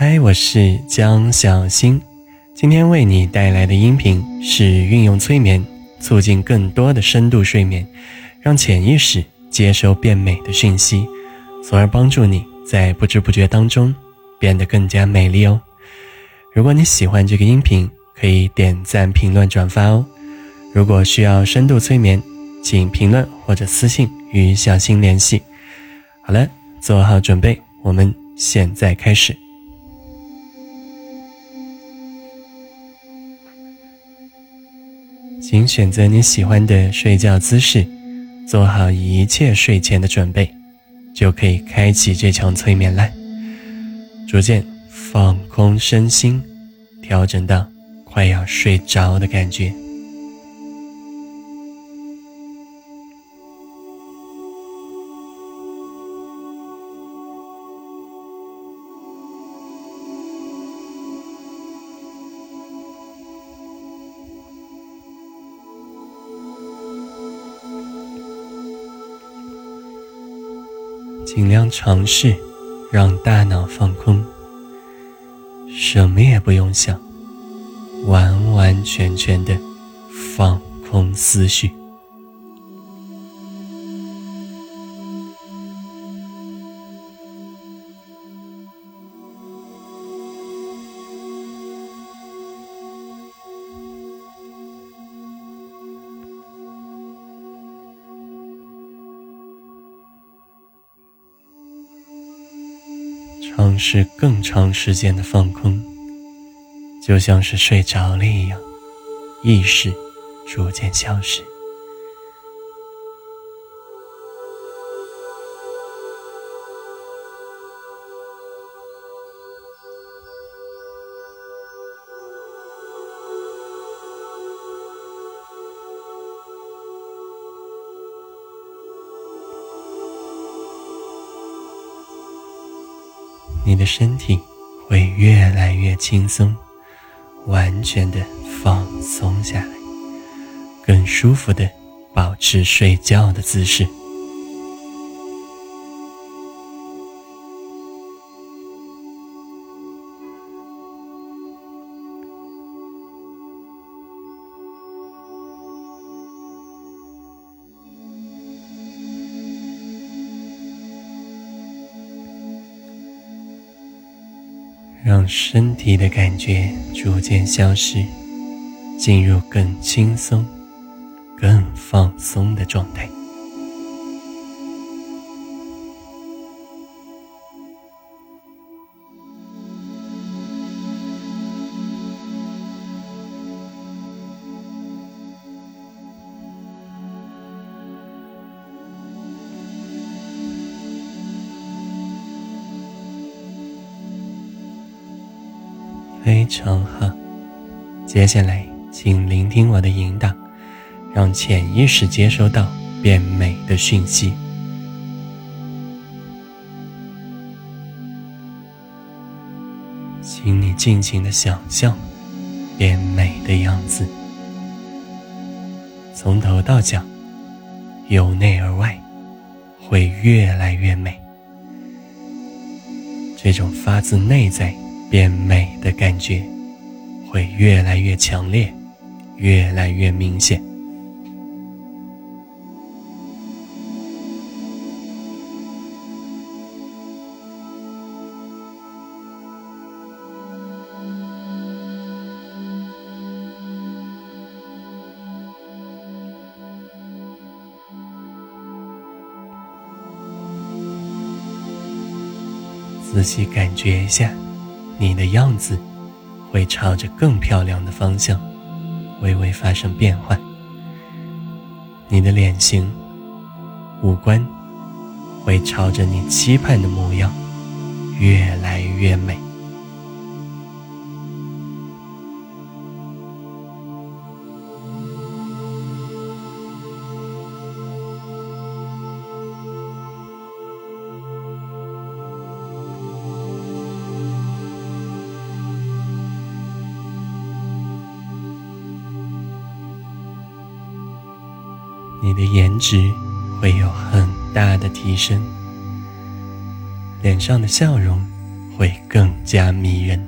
嗨，我是江小新，今天为你带来的音频是运用催眠，促进更多的深度睡眠，让潜意识接收变美的讯息，从而帮助你在不知不觉当中变得更加美丽哦。如果你喜欢这个音频，可以点赞、评论、转发哦。如果需要深度催眠，请评论或者私信与小新联系。好了，做好准备，我们现在开始。请选择你喜欢的睡觉姿势，做好一切睡前的准备，就可以开启这场催眠了。逐渐放空身心，调整到快要睡着的感觉。尽量尝试让大脑放空，什么也不用想，完完全全的放空思绪。尝试更长时间的放空，就像是睡着了一样，意识逐渐消失。你的身体会越来越轻松，完全的放松下来，更舒服的保持睡觉的姿势。让身体的感觉逐渐消失，进入更轻松、更放松的状态。非常好，接下来请聆听我的引导，让潜意识接收到变美的讯息。请你尽情的想象变美的样子，从头到脚，由内而外，会越来越美。这种发自内在。变美的感觉会越来越强烈，越来越明显。仔细感觉一下。你的样子会朝着更漂亮的方向微微发生变化，你的脸型、五官会朝着你期盼的模样越来越美。值会有很大的提升，脸上的笑容会更加迷人。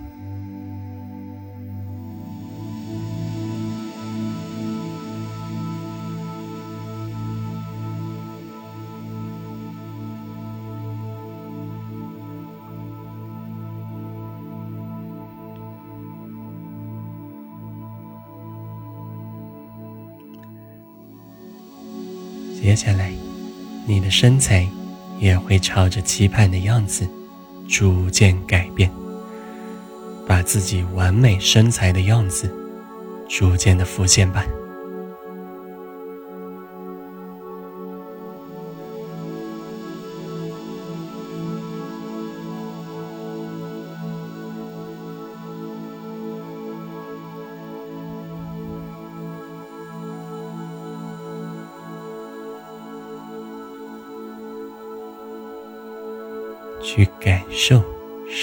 身材也会朝着期盼的样子逐渐改变，把自己完美身材的样子逐渐的浮现吧。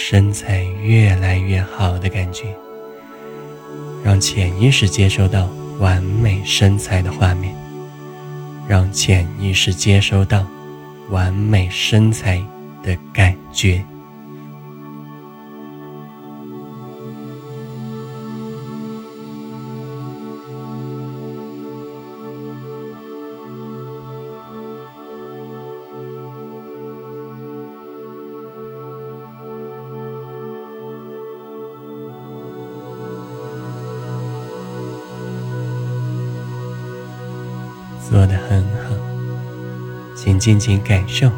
身材越来越好的感觉，让潜意识接收到完美身材的画面，让潜意识接收到完美身材的感觉。做得很好，请尽情感受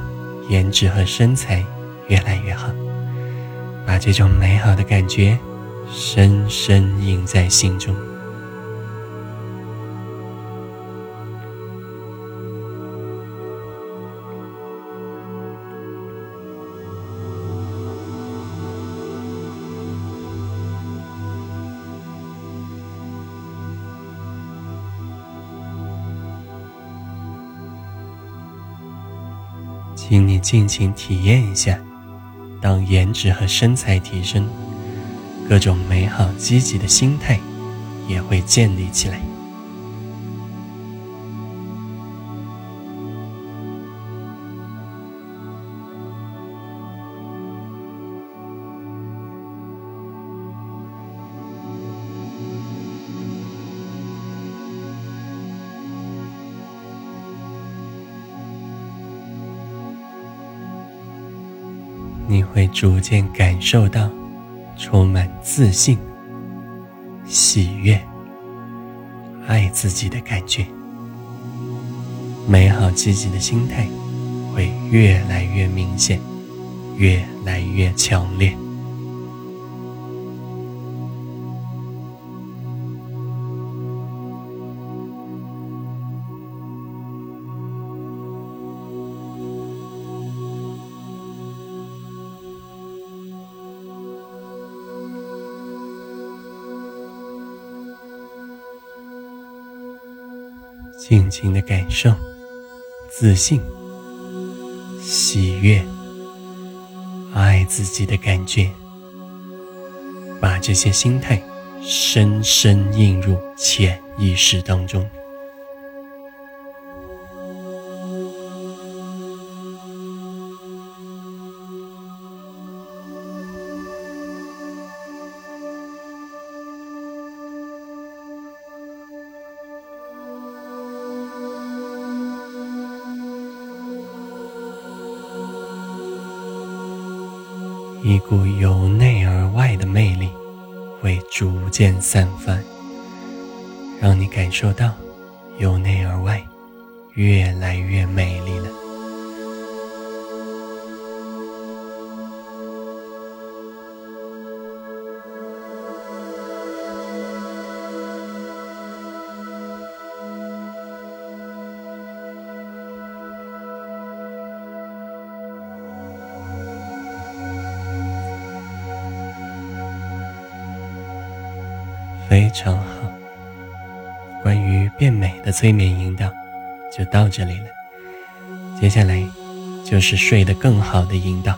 颜值和身材越来越好，把这种美好的感觉深深印在心中。请你尽情体验一下，当颜值和身材提升，各种美好积极的心态也会建立起来。你会逐渐感受到充满自信、喜悦、爱自己的感觉，美好积极的心态会越来越明显，越来越强烈。尽情的感受自信、喜悦、爱自己的感觉，把这些心态深深印入潜意识当中。渐散发，让你感受到由内而外越来越美丽了。常好，关于变美的催眠引导就到这里了。接下来就是睡得更好的引导。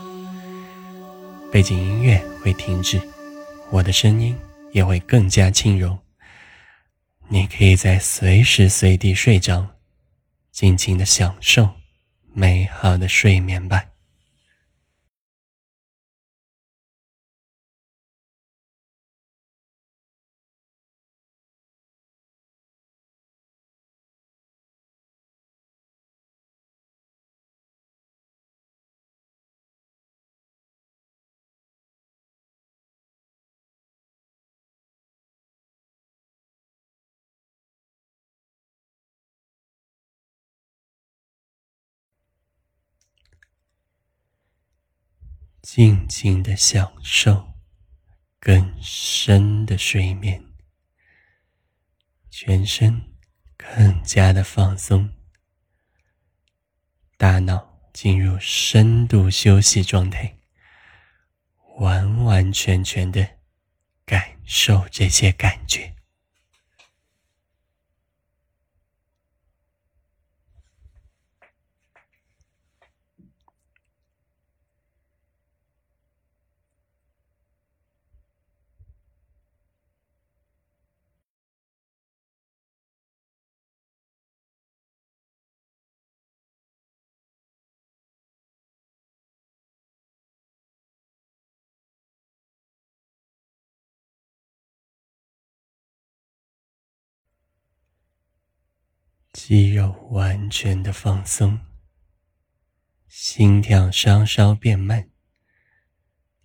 背景音乐会停止，我的声音也会更加轻柔。你可以在随时随地睡着，尽情的享受美好的睡眠吧。静静的享受更深的睡眠，全身更加的放松，大脑进入深度休息状态，完完全全的感受这些感觉。肌肉完全的放松，心跳稍稍变慢，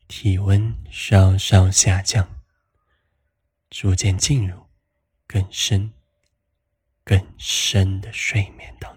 体温稍稍下降，逐渐进入更深、更深的睡眠当中。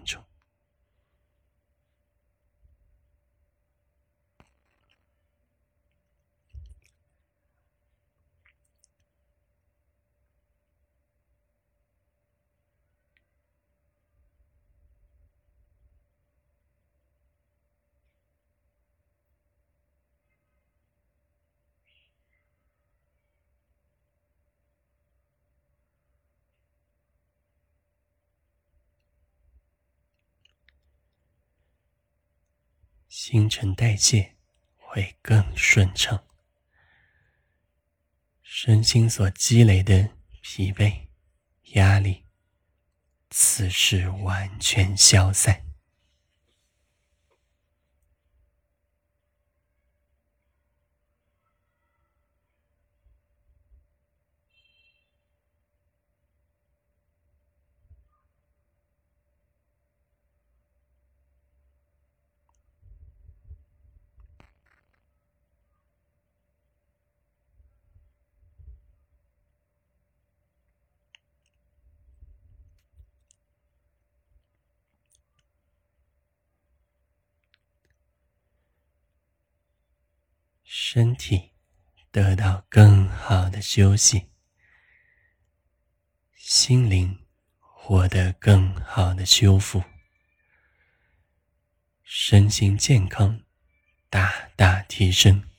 新陈代谢会更顺畅，身心所积累的疲惫、压力，此时完全消散。身体得到更好的休息，心灵获得更好的修复，身心健康大大提升。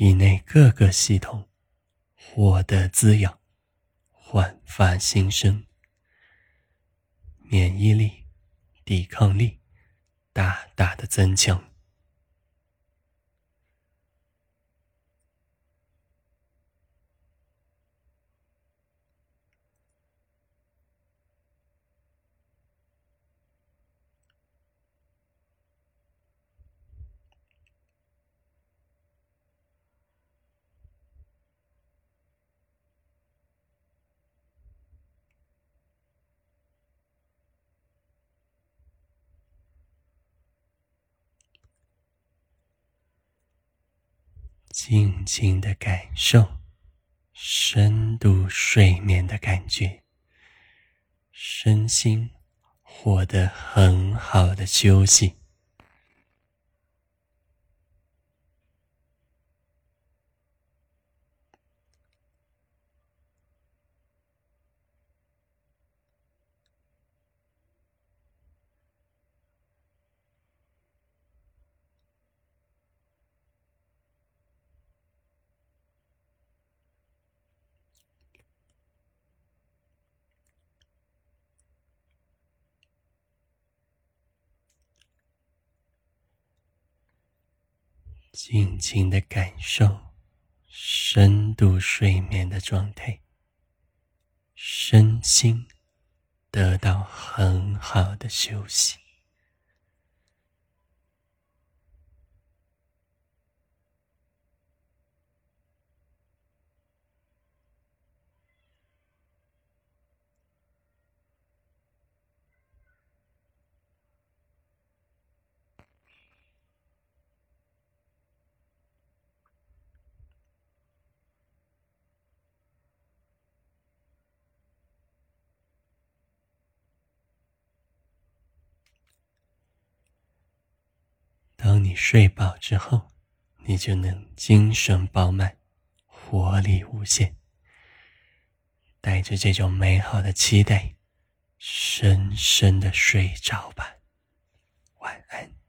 体内各个系统获得滋养，焕发新生，免疫力、抵抗力大大的增强。静静的感受深度睡眠的感觉，身心获得很好的休息。尽情的感受深度睡眠的状态，身心得到很好的休息。当你睡饱之后，你就能精神饱满，活力无限。带着这种美好的期待，深深的睡着吧，晚安。